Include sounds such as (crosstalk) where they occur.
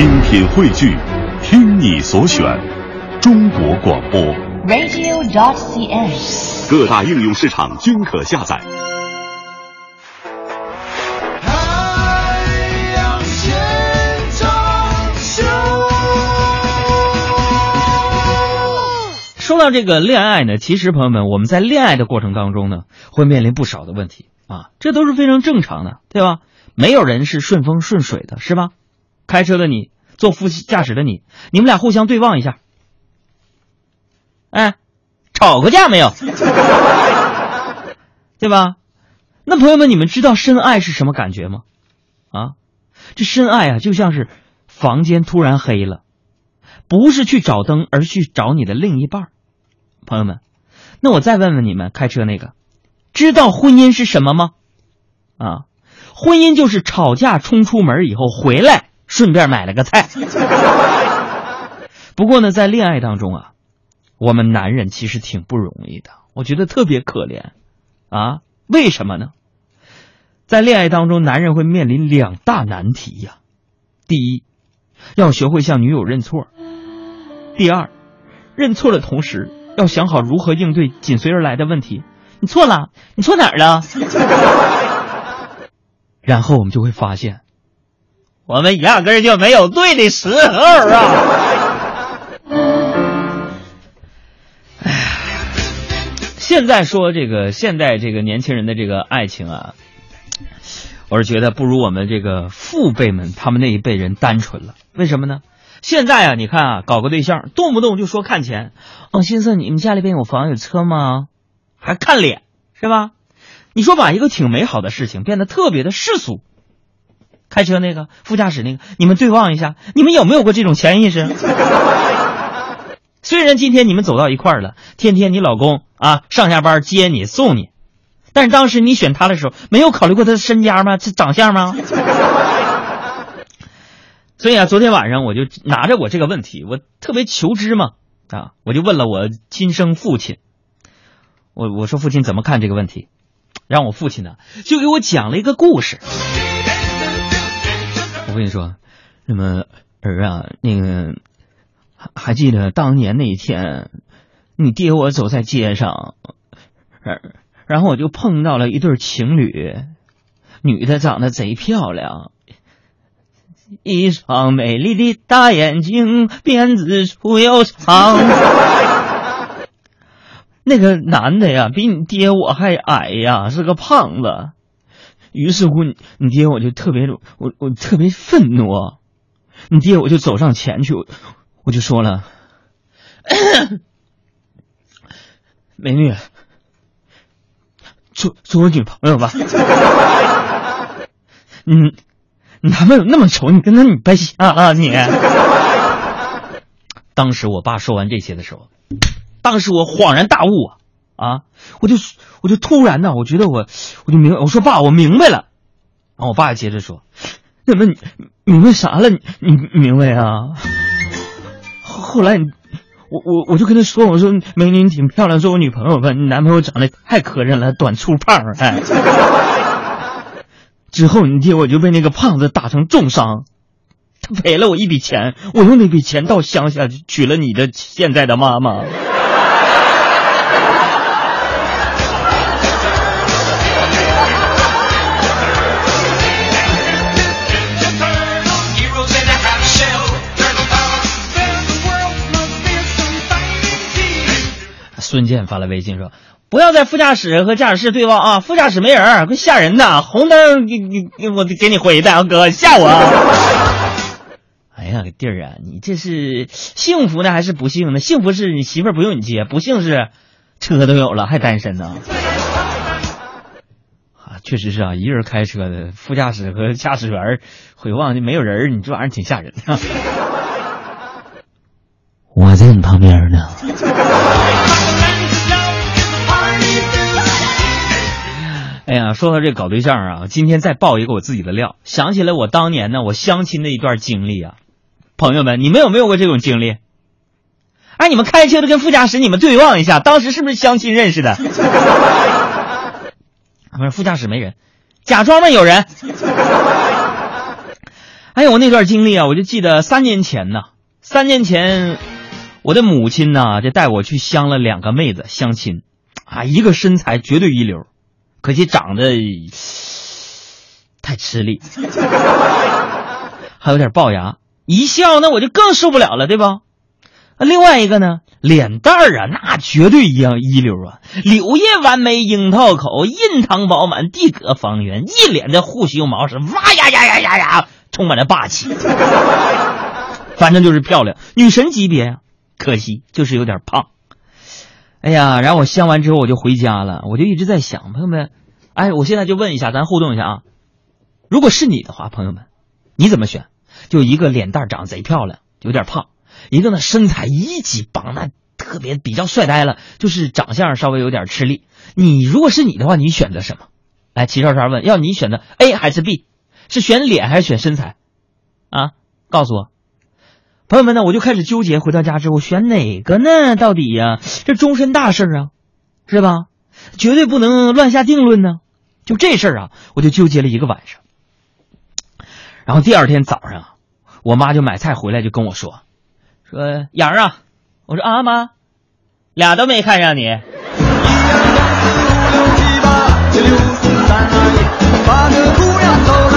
精品汇聚，听你所选，中国广播。radio.dot.cn，。各大应用市场均可下载。太阳现场秀。说到这个恋爱呢，其实朋友们，我们在恋爱的过程当中呢，会面临不少的问题啊，这都是非常正常的，对吧？没有人是顺风顺水的，是吧？开车的你，坐副驾驶的你，你们俩互相对望一下，哎，吵过架没有？(laughs) 对吧？那朋友们，你们知道深爱是什么感觉吗？啊，这深爱啊，就像是房间突然黑了，不是去找灯，而去找你的另一半。朋友们，那我再问问你们，开车那个，知道婚姻是什么吗？啊，婚姻就是吵架冲出门以后回来，顺便买了个菜。(laughs) 不过呢，在恋爱当中啊，我们男人其实挺不容易的，我觉得特别可怜啊。为什么呢？在恋爱当中，男人会面临两大难题呀。第一，要学会向女友认错；第二，认错的同时，要想好如何应对紧随而来的问题。你错了，你错哪儿了？(laughs) 然后我们就会发现，我们压根儿就没有对的时候啊！哎呀，现在说这个现在这个年轻人的这个爱情啊，我是觉得不如我们这个父辈们他们那一辈人单纯了。为什么呢？现在啊，你看啊，搞个对象，动不动就说看钱。哦，先生，你们家里边有房有车吗？还看脸是吧？你说把一个挺美好的事情变得特别的世俗。开车那个副驾驶那个，你们对望一下，你们有没有过这种潜意识？(laughs) 虽然今天你们走到一块儿了，天天你老公啊上下班接你送你，但是当时你选他的时候，没有考虑过他的身家吗？这长相吗？(laughs) 所以啊，昨天晚上我就拿着我这个问题，我特别求知嘛啊，我就问了我亲生父亲，我我说父亲怎么看这个问题？让我父亲呢就给我讲了一个故事。我跟你说，那么儿啊，那个还还记得当年那一天，你爹我走在街上，然然后我就碰到了一对情侣，女的长得贼漂亮。一双美丽的大眼睛，辫子粗又长。(laughs) 那个男的呀，比你爹我还矮呀，是个胖子。于是乎，你爹我就特别，我我特别愤怒。你爹我就走上前去，我我就说了：“ (coughs) 美女，做做我女朋友吧。”嗯。你男朋友那么丑，你跟他你白瞎啊你！当时我爸说完这些的时候，当时我恍然大悟啊啊！我就我就突然呢，我觉得我我就明白我说爸，我明白了。然后我爸接着说：“那么你明白啥了？你你明白啊？”后来我我我就跟他说：“我说美女你挺漂亮，做我女朋友吧。你男朋友长得太磕碜了，短粗胖哎。(laughs) ”之后，你爹我就被那个胖子打成重伤，他赔了我一笔钱，我用那笔钱到乡下娶了你的现在的妈妈。孙健发了微信说。不要在副驾驶和驾驶室对望啊！副驾驶没人，怪吓人的。红灯，你你我给你回的，哥吓我。(laughs) 哎呀，个弟儿啊，你这是幸福呢还是不幸呢？幸福是你媳妇儿不用你接，不幸是车都有了还单身呢。(laughs) 啊，确实是啊，一个人开车的副驾驶和驾驶员回望就没有人，你这玩意儿挺吓人的。(laughs) 我在你旁边呢。哎呀，说到这搞对象啊，今天再爆一个我自己的料，想起来我当年呢，我相亲的一段经历啊。朋友们，你们有没有过这种经历？哎，你们开车的跟副驾驶，你们对望一下，当时是不是相亲认识的？不是，副驾驶没人，假装的有人。哎呦，我那段经历啊，我就记得三年前呢，三年前我的母亲呢，就带我去相了两个妹子相亲，啊，一个身材绝对一流，可惜长得太吃力，还有点龅牙，一笑那我就更受不了了，对吧？另外一个呢，脸蛋儿啊，那绝对一样一流啊，柳叶弯眉，樱桃口，印堂饱满，地阁方圆，一脸的护胸毛是哇呀呀呀呀呀，充满了霸气。(laughs) 反正就是漂亮，女神级别呀。可惜就是有点胖。哎呀，然后我相完之后我就回家了，我就一直在想，朋友们，哎，我现在就问一下，咱互动一下啊。如果是你的话，朋友们，你怎么选？就一个脸蛋长贼漂亮，有点胖。一个呢，身材一级棒，那特别比较帅呆了，就是长相稍微有点吃力。你如果是你的话，你选择什么？来，齐少少问，要你选择 A 还是 B？是选脸还是选身材？啊，告诉我，朋友们呢，我就开始纠结，回到家之后选哪个呢？到底呀、这终身大事啊，是吧？绝对不能乱下定论呢。就这事儿啊，我就纠结了一个晚上。然后第二天早上，我妈就买菜回来就跟我说：“说杨儿啊，我说啊妈，俩都没看上你。”八个姑娘都。